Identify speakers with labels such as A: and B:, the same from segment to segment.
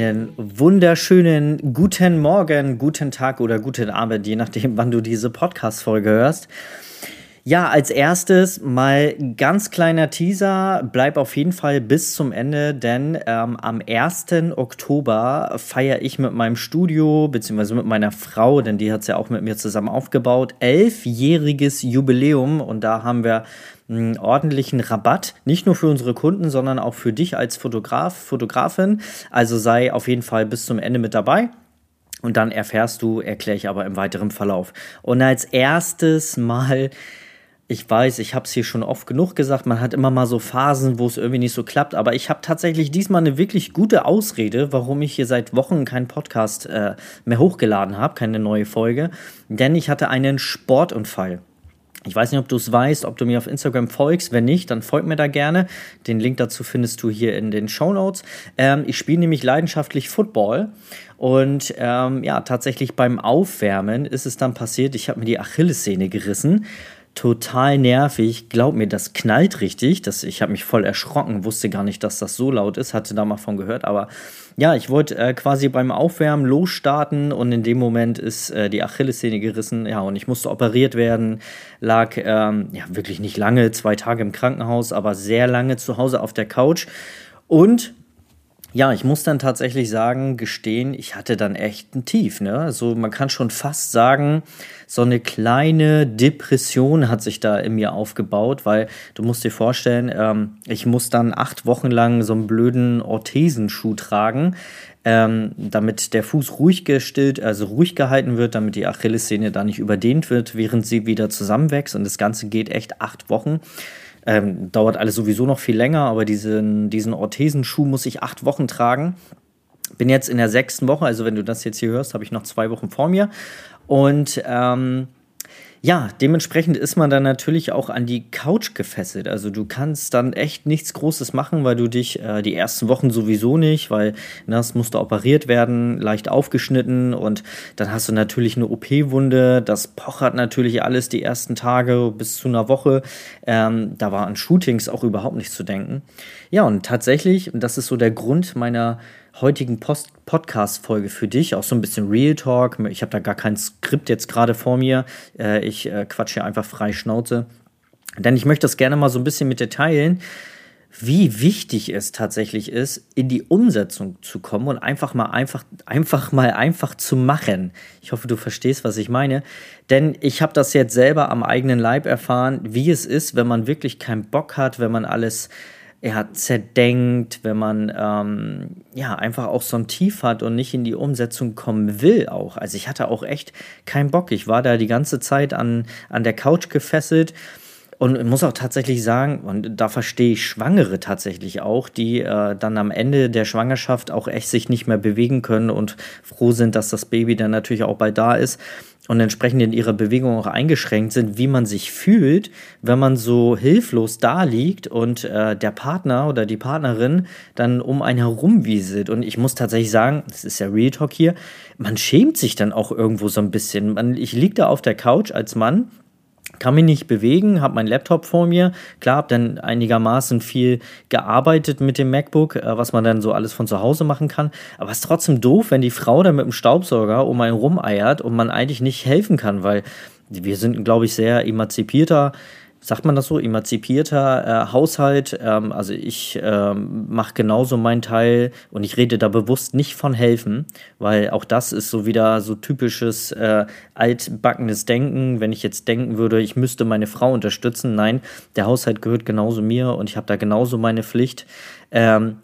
A: Einen wunderschönen guten Morgen, guten Tag oder guten Abend, je nachdem, wann du diese Podcast-Folge hörst. Ja, als erstes mal ganz kleiner Teaser. Bleib auf jeden Fall bis zum Ende, denn ähm, am 1. Oktober feiere ich mit meinem Studio, beziehungsweise mit meiner Frau, denn die hat es ja auch mit mir zusammen aufgebaut, elfjähriges Jubiläum und da haben wir einen ordentlichen Rabatt, nicht nur für unsere Kunden, sondern auch für dich als Fotograf, Fotografin. Also sei auf jeden Fall bis zum Ende mit dabei. Und dann erfährst du, erkläre ich aber im weiteren Verlauf. Und als erstes mal ich weiß, ich habe es hier schon oft genug gesagt, man hat immer mal so Phasen, wo es irgendwie nicht so klappt, aber ich habe tatsächlich diesmal eine wirklich gute Ausrede, warum ich hier seit Wochen keinen Podcast äh, mehr hochgeladen habe, keine neue Folge, denn ich hatte einen Sportunfall. Ich weiß nicht, ob du es weißt, ob du mir auf Instagram folgst. Wenn nicht, dann folg mir da gerne. Den Link dazu findest du hier in den Show Notes. Ähm, ich spiele nämlich leidenschaftlich Football. Und ähm, ja, tatsächlich beim Aufwärmen ist es dann passiert, ich habe mir die Achillessehne gerissen total nervig. Glaub mir, das knallt richtig. Das, ich habe mich voll erschrocken, wusste gar nicht, dass das so laut ist, hatte da mal von gehört. Aber ja, ich wollte äh, quasi beim Aufwärmen losstarten und in dem Moment ist äh, die Achillessehne gerissen. Ja, und ich musste operiert werden. Lag ähm, ja wirklich nicht lange, zwei Tage im Krankenhaus, aber sehr lange zu Hause auf der Couch. Und ja, ich muss dann tatsächlich sagen, gestehen, ich hatte dann echt ein Tief. Ne? Also man kann schon fast sagen, so eine kleine Depression hat sich da in mir aufgebaut, weil du musst dir vorstellen, ähm, ich muss dann acht Wochen lang so einen blöden Orthesenschuh tragen, ähm, damit der Fuß ruhig gestillt, also ruhig gehalten wird, damit die Achillessehne da nicht überdehnt wird, während sie wieder zusammenwächst. Und das Ganze geht echt acht Wochen. Ähm, dauert alles sowieso noch viel länger, aber diesen, diesen Orthesenschuh muss ich acht Wochen tragen. Bin jetzt in der sechsten Woche, also wenn du das jetzt hier hörst, habe ich noch zwei Wochen vor mir. Und ähm, ja, dementsprechend ist man dann natürlich auch an die Couch gefesselt. Also du kannst dann echt nichts Großes machen, weil du dich äh, die ersten Wochen sowieso nicht, weil na, das musste operiert werden, leicht aufgeschnitten und dann hast du natürlich eine OP-Wunde. Das pochert natürlich alles die ersten Tage bis zu einer Woche. Ähm, da war an Shootings auch überhaupt nicht zu denken. Ja, und tatsächlich, und das ist so der Grund meiner heutigen Podcast-Folge für dich. Auch so ein bisschen Real Talk. Ich habe da gar kein Skript jetzt gerade vor mir. Äh, ich äh, quatsche hier einfach frei Schnauze. Denn ich möchte das gerne mal so ein bisschen mit dir teilen, wie wichtig es tatsächlich ist, in die Umsetzung zu kommen und einfach mal einfach, einfach mal einfach zu machen. Ich hoffe, du verstehst, was ich meine. Denn ich habe das jetzt selber am eigenen Leib erfahren, wie es ist, wenn man wirklich keinen Bock hat, wenn man alles ja, zerdenkt, wenn man ähm, ja einfach auch so ein Tief hat und nicht in die Umsetzung kommen will auch. Also ich hatte auch echt keinen Bock. Ich war da die ganze Zeit an, an der Couch gefesselt und muss auch tatsächlich sagen, und da verstehe ich Schwangere tatsächlich auch, die äh, dann am Ende der Schwangerschaft auch echt sich nicht mehr bewegen können und froh sind, dass das Baby dann natürlich auch bald da ist und entsprechend in ihrer Bewegung auch eingeschränkt sind, wie man sich fühlt, wenn man so hilflos da liegt und äh, der Partner oder die Partnerin dann um einen herumwieselt. Und ich muss tatsächlich sagen, das ist ja Real Talk hier, man schämt sich dann auch irgendwo so ein bisschen. Man, ich liege da auf der Couch als Mann kann mich nicht bewegen, habe meinen Laptop vor mir. Klar, habe dann einigermaßen viel gearbeitet mit dem MacBook, äh, was man dann so alles von zu Hause machen kann. Aber es ist trotzdem doof, wenn die Frau dann mit dem Staubsauger um einen rumeiert und man eigentlich nicht helfen kann, weil wir sind, glaube ich, sehr emanzipierter sagt man das so, emanzipierter äh, Haushalt. Ähm, also ich ähm, mache genauso meinen Teil und ich rede da bewusst nicht von helfen, weil auch das ist so wieder so typisches äh, altbackenes Denken. Wenn ich jetzt denken würde, ich müsste meine Frau unterstützen, nein, der Haushalt gehört genauso mir und ich habe da genauso meine Pflicht. Ähm,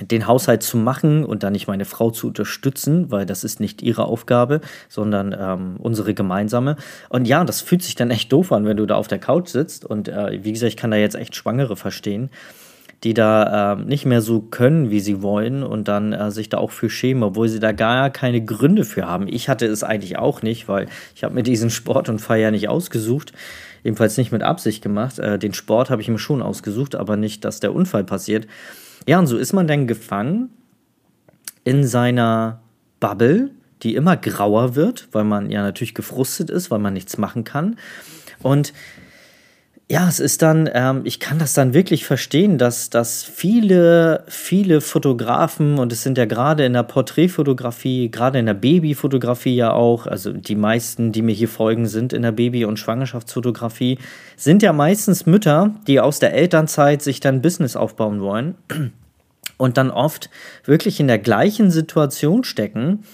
A: den Haushalt zu machen und dann nicht meine Frau zu unterstützen, weil das ist nicht ihre Aufgabe, sondern ähm, unsere gemeinsame. Und ja, das fühlt sich dann echt doof an, wenn du da auf der Couch sitzt. Und äh, wie gesagt, ich kann da jetzt echt Schwangere verstehen. die da äh, nicht mehr so können, wie sie wollen und dann äh, sich da auch für schämen, obwohl sie da gar keine Gründe für haben. Ich hatte es eigentlich auch nicht, weil ich habe mir diesen Sport und Feier nicht ausgesucht, ebenfalls nicht mit Absicht gemacht. Äh, den Sport habe ich mir schon ausgesucht, aber nicht, dass der Unfall passiert. Ja, und so ist man dann gefangen in seiner Bubble, die immer grauer wird, weil man ja natürlich gefrustet ist, weil man nichts machen kann. Und ja, es ist dann, ähm, ich kann das dann wirklich verstehen, dass, dass viele, viele Fotografen, und es sind ja gerade in der Porträtfotografie, gerade in der Babyfotografie ja auch, also die meisten, die mir hier folgen, sind in der Baby- und Schwangerschaftsfotografie, sind ja meistens Mütter, die aus der Elternzeit sich dann Business aufbauen wollen und dann oft wirklich in der gleichen Situation stecken,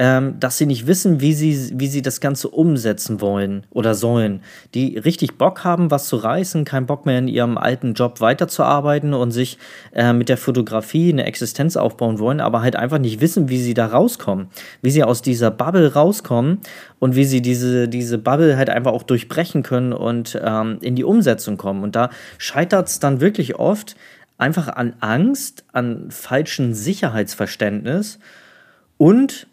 A: ähm, dass sie nicht wissen, wie sie, wie sie das Ganze umsetzen wollen oder sollen. Die richtig Bock haben, was zu reißen, keinen Bock mehr in ihrem alten Job weiterzuarbeiten und sich äh, mit der Fotografie eine Existenz aufbauen wollen, aber halt einfach nicht wissen, wie sie da rauskommen, wie sie aus dieser Bubble rauskommen und wie sie diese, diese Bubble halt einfach auch durchbrechen können und ähm, in die Umsetzung kommen. Und da scheitert es dann wirklich oft einfach an Angst, an falschen Sicherheitsverständnis und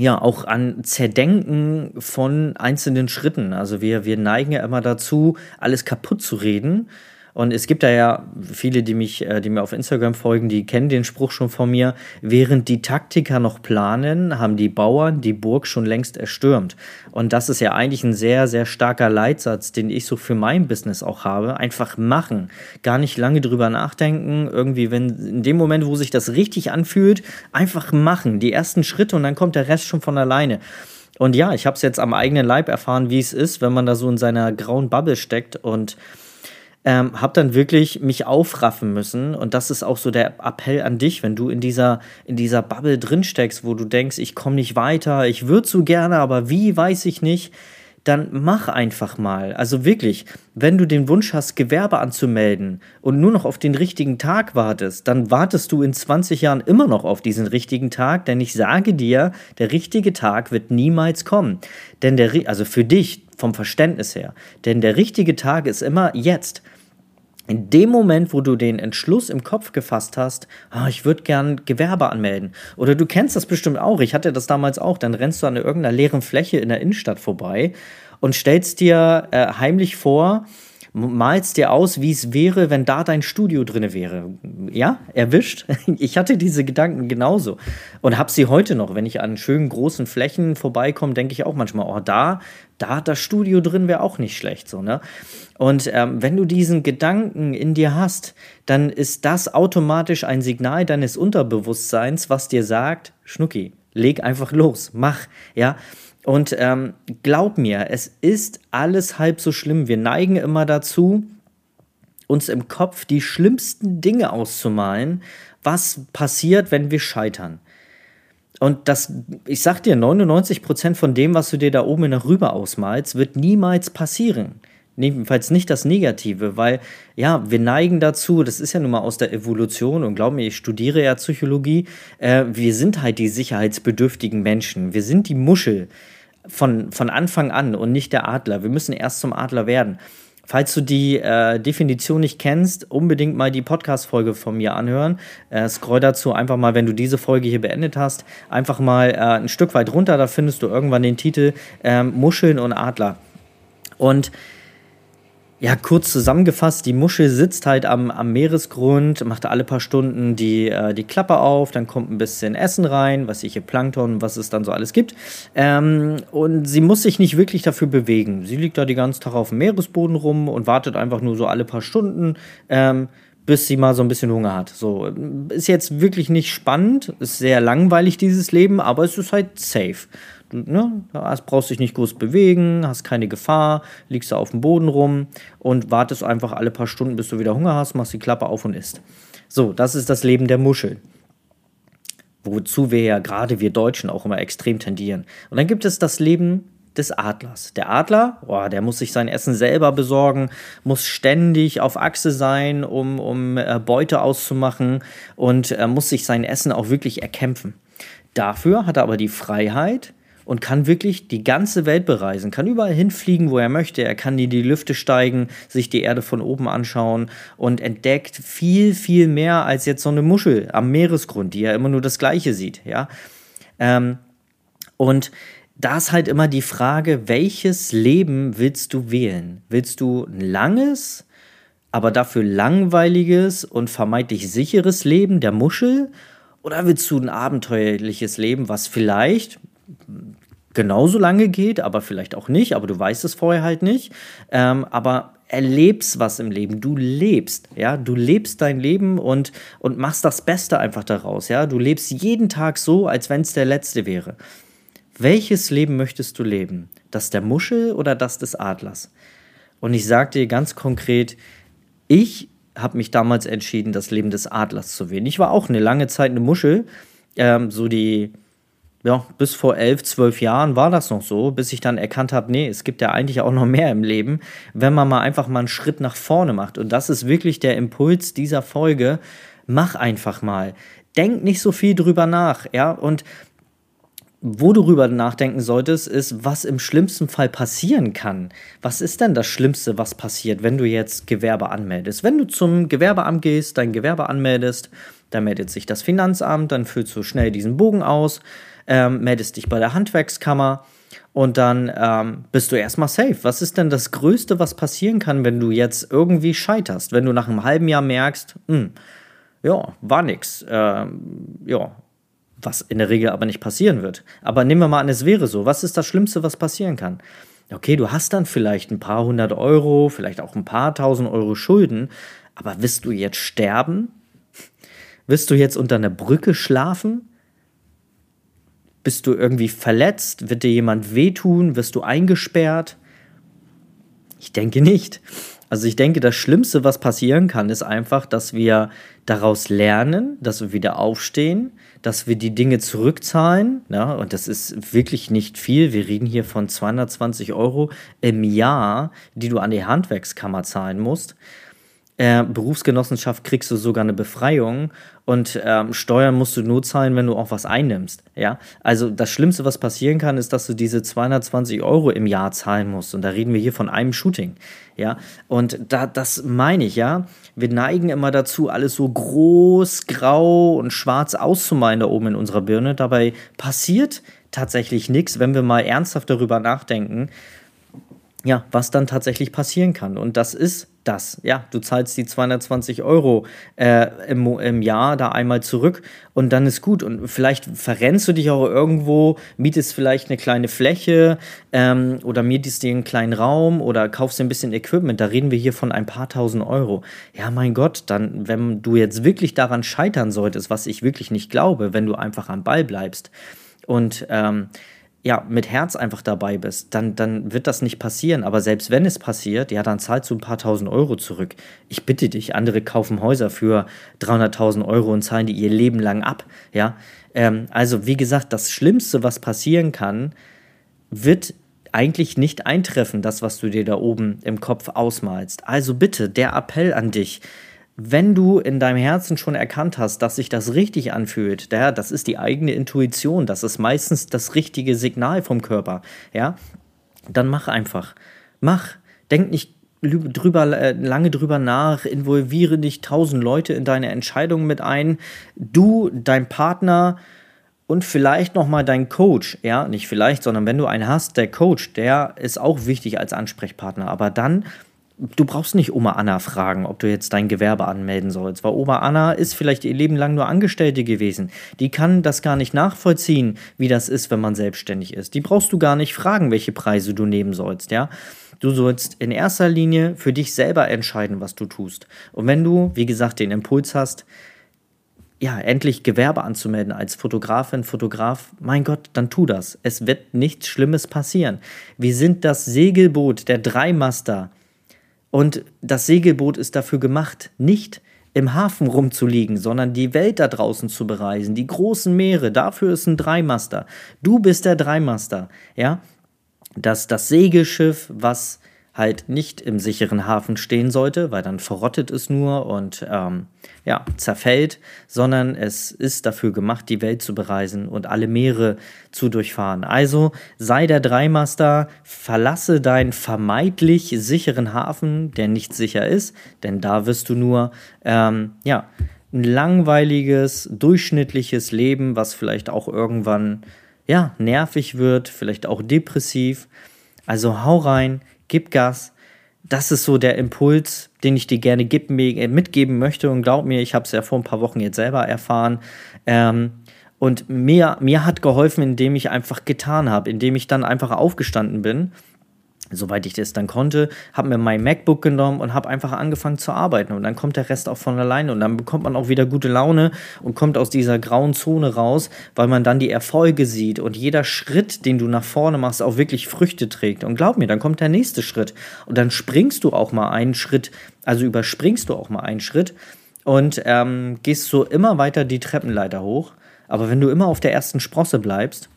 A: ja auch an Zerdenken von einzelnen Schritten. Also wir, wir neigen ja immer dazu, alles kaputt zu reden und es gibt da ja viele, die mich, äh, die mir auf Instagram folgen, die kennen den Spruch schon von mir. Während die Taktiker noch planen, haben die Bauern die Burg schon längst erstürmt. Und das ist ja eigentlich ein sehr, sehr starker Leitsatz, den ich so für mein Business auch habe. Einfach machen. Gar nicht lange drüber nachdenken. Irgendwie, wenn in dem Moment, wo sich das richtig anfühlt, einfach machen. Die ersten Schritte und dann kommt der Rest schon von alleine. Und ja, ich habe es jetzt am eigenen Leib erfahren, wie es ist, wenn man da so in seiner grauen Bubble steckt und ähm, habe dann wirklich mich aufraffen müssen und das ist auch so der Appell an dich, wenn du in dieser in dieser Bubble drin steckst, wo du denkst, ich komme nicht weiter, ich würde so gerne, aber wie weiß ich nicht, dann mach einfach mal. Also wirklich, wenn du den Wunsch hast, Gewerbe anzumelden und nur noch auf den richtigen Tag wartest, dann wartest du in 20 Jahren immer noch auf diesen richtigen Tag, denn ich sage dir, der richtige Tag wird niemals kommen. Denn der, also für dich vom Verständnis her, denn der richtige Tag ist immer jetzt. In dem Moment, wo du den Entschluss im Kopf gefasst hast, oh, ich würde gern Gewerbe anmelden. Oder du kennst das bestimmt auch. Ich hatte das damals auch. Dann rennst du an irgendeiner leeren Fläche in der Innenstadt vorbei und stellst dir äh, heimlich vor, malst dir aus, wie es wäre, wenn da dein Studio drin wäre. Ja, erwischt. Ich hatte diese Gedanken genauso und habe sie heute noch. Wenn ich an schönen großen Flächen vorbeikomme, denke ich auch manchmal, oh, da, da das Studio drin wäre auch nicht schlecht, so ne. Und ähm, wenn du diesen Gedanken in dir hast, dann ist das automatisch ein Signal deines Unterbewusstseins, was dir sagt, Schnucki, leg einfach los, mach, ja. Und ähm, glaub mir, es ist alles halb so schlimm. Wir neigen immer dazu, uns im Kopf die schlimmsten Dinge auszumalen, was passiert, wenn wir scheitern. Und das, ich sag dir, 99% von dem, was du dir da oben in der Rübe ausmalst, wird niemals passieren. Jedenfalls nicht das Negative, weil ja, wir neigen dazu, das ist ja nun mal aus der Evolution und glaub mir, ich studiere ja Psychologie, äh, wir sind halt die sicherheitsbedürftigen Menschen. Wir sind die Muschel von, von Anfang an und nicht der Adler. Wir müssen erst zum Adler werden. Falls du die äh, Definition nicht kennst, unbedingt mal die Podcast-Folge von mir anhören. Äh, scroll dazu einfach mal, wenn du diese Folge hier beendet hast, einfach mal äh, ein Stück weit runter. Da findest du irgendwann den Titel ähm, Muscheln und Adler. Und ja, kurz zusammengefasst, die Muschel sitzt halt am, am Meeresgrund, macht alle paar Stunden die, äh, die Klappe auf, dann kommt ein bisschen Essen rein, was ich hier Plankton, was es dann so alles gibt. Ähm, und sie muss sich nicht wirklich dafür bewegen. Sie liegt da die ganze Tag auf dem Meeresboden rum und wartet einfach nur so alle paar Stunden. Ähm, bis sie mal so ein bisschen Hunger hat. So, ist jetzt wirklich nicht spannend, ist sehr langweilig dieses Leben, aber es ist halt safe. Du ne, brauchst dich nicht groß bewegen, hast keine Gefahr, liegst da auf dem Boden rum und wartest einfach alle paar Stunden, bis du wieder Hunger hast, machst die Klappe auf und isst. So, das ist das Leben der Muschel. Wozu wir ja gerade wir Deutschen auch immer extrem tendieren. Und dann gibt es das Leben des Adlers. Der Adler, boah, der muss sich sein Essen selber besorgen, muss ständig auf Achse sein, um, um äh, Beute auszumachen und äh, muss sich sein Essen auch wirklich erkämpfen. Dafür hat er aber die Freiheit, und kann wirklich die ganze Welt bereisen, kann überall hinfliegen, wo er möchte. Er kann in die Lüfte steigen, sich die Erde von oben anschauen und entdeckt viel, viel mehr als jetzt so eine Muschel am Meeresgrund, die ja immer nur das Gleiche sieht. Ja? Ähm, und da ist halt immer die Frage, welches Leben willst du wählen? Willst du ein langes, aber dafür langweiliges und vermeintlich sicheres Leben der Muschel? Oder willst du ein abenteuerliches Leben, was vielleicht genauso lange geht, aber vielleicht auch nicht, aber du weißt es vorher halt nicht. Ähm, aber erlebst was im Leben. Du lebst, ja, du lebst dein Leben und, und machst das Beste einfach daraus, ja. Du lebst jeden Tag so, als wenn es der letzte wäre. Welches Leben möchtest du leben? Das der Muschel oder das des Adlers? Und ich sage dir ganz konkret, ich habe mich damals entschieden, das Leben des Adlers zu wählen. Ich war auch eine lange Zeit eine Muschel, ähm, so die, ja, bis vor elf, zwölf Jahren war das noch so, bis ich dann erkannt habe, nee, es gibt ja eigentlich auch noch mehr im Leben, wenn man mal einfach mal einen Schritt nach vorne macht. Und das ist wirklich der Impuls dieser Folge. Mach einfach mal. Denk nicht so viel drüber nach, ja, und wo du drüber nachdenken solltest, ist, was im schlimmsten Fall passieren kann. Was ist denn das Schlimmste, was passiert, wenn du jetzt Gewerbe anmeldest? Wenn du zum Gewerbeamt gehst, dein Gewerbe anmeldest, dann meldet sich das Finanzamt, dann füllst du schnell diesen Bogen aus, ähm, meldest dich bei der Handwerkskammer und dann ähm, bist du erstmal safe. Was ist denn das Größte, was passieren kann, wenn du jetzt irgendwie scheiterst? Wenn du nach einem halben Jahr merkst, hm, ja, war nix. Ähm, ja, was in der Regel aber nicht passieren wird. Aber nehmen wir mal an, es wäre so. Was ist das Schlimmste, was passieren kann? Okay, du hast dann vielleicht ein paar hundert Euro, vielleicht auch ein paar tausend Euro Schulden, aber wirst du jetzt sterben? Wirst du jetzt unter einer Brücke schlafen? Bist du irgendwie verletzt? Wird dir jemand wehtun? Wirst du eingesperrt? Ich denke nicht. Also ich denke, das Schlimmste, was passieren kann, ist einfach, dass wir daraus lernen, dass wir wieder aufstehen, dass wir die Dinge zurückzahlen. Ja, und das ist wirklich nicht viel. Wir reden hier von 220 Euro im Jahr, die du an die Handwerkskammer zahlen musst äh, Berufsgenossenschaft kriegst du sogar eine Befreiung und ähm, Steuern musst du nur zahlen, wenn du auch was einnimmst. Ja, also das Schlimmste, was passieren kann, ist, dass du diese 220 Euro im Jahr zahlen musst. Und da reden wir hier von einem Shooting. Ja, und da, das meine ich, ja. Wir neigen immer dazu, alles so groß, grau und schwarz auszumalen da oben in unserer Birne. Dabei passiert tatsächlich nichts, wenn wir mal ernsthaft darüber nachdenken, ja, was dann tatsächlich passieren kann. Und das ist das. Ja, du zahlst die 220 Euro äh, im, im Jahr da einmal zurück und dann ist gut. Und vielleicht verrennst du dich auch irgendwo, mietest vielleicht eine kleine Fläche ähm, oder mietest dir einen kleinen Raum oder kaufst dir ein bisschen Equipment. Da reden wir hier von ein paar tausend Euro. Ja, mein Gott, dann, wenn du jetzt wirklich daran scheitern solltest, was ich wirklich nicht glaube, wenn du einfach am Ball bleibst und ähm, ja, mit Herz einfach dabei bist, dann, dann wird das nicht passieren. Aber selbst wenn es passiert, ja, dann zahlst du ein paar tausend Euro zurück. Ich bitte dich, andere kaufen Häuser für 300.000 Euro und zahlen die ihr Leben lang ab. Ja, ähm, also wie gesagt, das Schlimmste, was passieren kann, wird eigentlich nicht eintreffen, das, was du dir da oben im Kopf ausmalst. Also bitte, der Appell an dich wenn du in deinem Herzen schon erkannt hast, dass sich das richtig anfühlt, ja, das ist die eigene Intuition, das ist meistens das richtige Signal vom Körper, ja, dann mach einfach. Mach. Denk nicht drüber, äh, lange drüber nach, involviere nicht tausend Leute in deine Entscheidungen mit ein. Du, dein Partner und vielleicht nochmal dein Coach, ja, nicht vielleicht, sondern wenn du einen hast, der Coach, der ist auch wichtig als Ansprechpartner, aber dann du brauchst nicht Oma Anna fragen, ob du jetzt dein Gewerbe anmelden sollst, weil Oma Anna ist vielleicht ihr Leben lang nur Angestellte gewesen. Die kann das gar nicht nachvollziehen, wie das ist, wenn man selbstständig ist. Die brauchst du gar nicht fragen, welche Preise du nehmen sollst, ja. Du sollst in erster Linie für dich selber entscheiden, was du tust. Und wenn du, wie gesagt, den Impuls hast, ja, endlich Gewerbe anzumelden als Fotografin, Fotograf, mein Gott, dann tu das. Es wird nichts Schlimmes passieren. Wir sind das Segelboot der Dreimaster und das Segelboot ist dafür gemacht, nicht im Hafen rumzuliegen, sondern die Welt da draußen zu bereisen, die großen Meere. Dafür ist ein Dreimaster. Du bist der Dreimaster, ja? Das, das Segelschiff, was halt nicht im sicheren Hafen stehen sollte, weil dann verrottet es nur und ähm, ja, zerfällt, sondern es ist dafür gemacht, die Welt zu bereisen und alle Meere zu durchfahren. Also sei der Dreimaster, verlasse deinen vermeintlich sicheren Hafen, der nicht sicher ist, denn da wirst du nur, ähm, ja, ein langweiliges, durchschnittliches Leben, was vielleicht auch irgendwann, ja, nervig wird, vielleicht auch depressiv. Also hau rein, gib Gas. Das ist so der Impuls, den ich dir gerne mitgeben möchte. Und glaub mir, ich habe es ja vor ein paar Wochen jetzt selber erfahren. Ähm, und mir, mir hat geholfen, indem ich einfach getan habe, indem ich dann einfach aufgestanden bin soweit ich das dann konnte, habe mir mein MacBook genommen und habe einfach angefangen zu arbeiten. Und dann kommt der Rest auch von alleine. Und dann bekommt man auch wieder gute Laune und kommt aus dieser grauen Zone raus, weil man dann die Erfolge sieht und jeder Schritt, den du nach vorne machst, auch wirklich Früchte trägt. Und glaub mir, dann kommt der nächste Schritt. Und dann springst du auch mal einen Schritt, also überspringst du auch mal einen Schritt und ähm, gehst so immer weiter die Treppenleiter hoch. Aber wenn du immer auf der ersten Sprosse bleibst,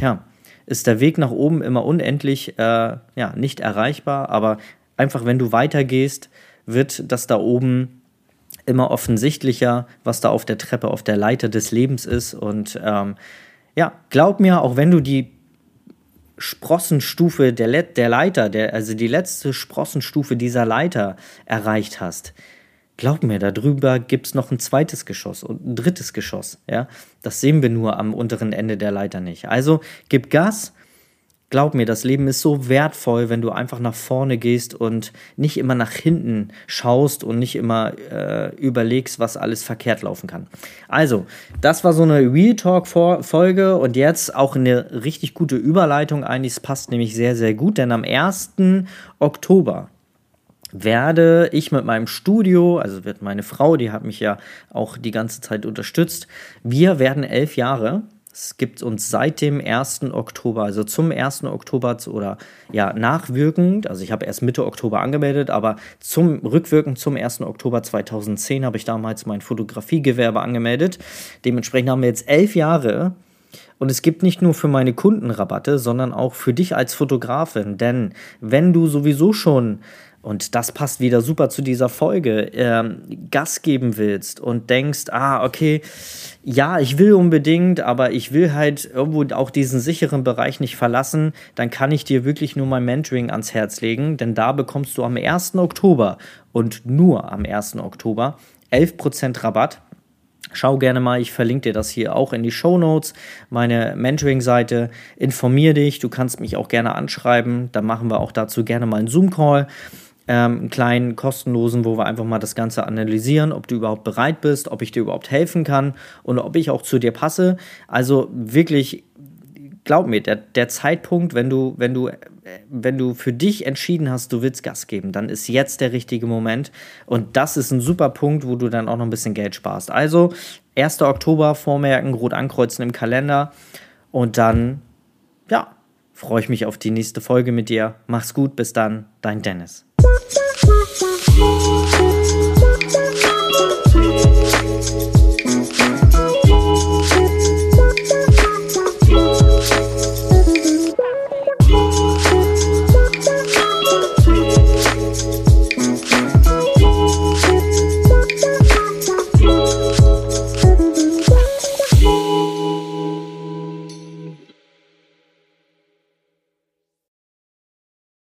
A: ja, ist der Weg nach oben immer unendlich äh, ja, nicht erreichbar, aber einfach wenn du weitergehst, wird das da oben immer offensichtlicher, was da auf der Treppe, auf der Leiter des Lebens ist. Und ähm, ja, glaub mir, auch wenn du die Sprossenstufe der, Le der Leiter, der, also die letzte Sprossenstufe dieser Leiter erreicht hast, Glaub mir, darüber gibt es noch ein zweites Geschoss und ein drittes Geschoss. Ja? Das sehen wir nur am unteren Ende der Leiter nicht. Also gib Gas. Glaub mir, das Leben ist so wertvoll, wenn du einfach nach vorne gehst und nicht immer nach hinten schaust und nicht immer äh, überlegst, was alles verkehrt laufen kann. Also, das war so eine Real Talk-Folge und jetzt auch eine richtig gute Überleitung eigentlich. Es passt nämlich sehr, sehr gut, denn am 1. Oktober werde ich mit meinem Studio, also wird meine Frau, die hat mich ja auch die ganze Zeit unterstützt, wir werden elf Jahre. Es gibt uns seit dem 1. Oktober, also zum 1. Oktober oder ja, nachwirkend, also ich habe erst Mitte Oktober angemeldet, aber zum rückwirkend zum 1. Oktober 2010 habe ich damals mein Fotografiegewerbe angemeldet. Dementsprechend haben wir jetzt elf Jahre und es gibt nicht nur für meine Kunden Rabatte, sondern auch für dich als Fotografin. Denn wenn du sowieso schon und das passt wieder super zu dieser Folge, ähm, Gas geben willst und denkst, ah, okay, ja, ich will unbedingt, aber ich will halt irgendwo auch diesen sicheren Bereich nicht verlassen, dann kann ich dir wirklich nur mein Mentoring ans Herz legen, denn da bekommst du am 1. Oktober und nur am 1. Oktober 11% Rabatt. Schau gerne mal, ich verlinke dir das hier auch in die Show Notes, meine Mentoring-Seite. Informier dich, du kannst mich auch gerne anschreiben, dann machen wir auch dazu gerne mal einen Zoom-Call ähm, einen kleinen kostenlosen, wo wir einfach mal das Ganze analysieren, ob du überhaupt bereit bist, ob ich dir überhaupt helfen kann und ob ich auch zu dir passe. Also wirklich, glaub mir, der, der Zeitpunkt, wenn du, wenn du, wenn du für dich entschieden hast, du willst Gas geben, dann ist jetzt der richtige Moment. Und das ist ein super Punkt, wo du dann auch noch ein bisschen Geld sparst. Also 1. Oktober vormerken, rot ankreuzen im Kalender und dann, ja, freue ich mich auf die nächste Folge mit dir. Mach's gut, bis dann, dein Dennis. Thank you.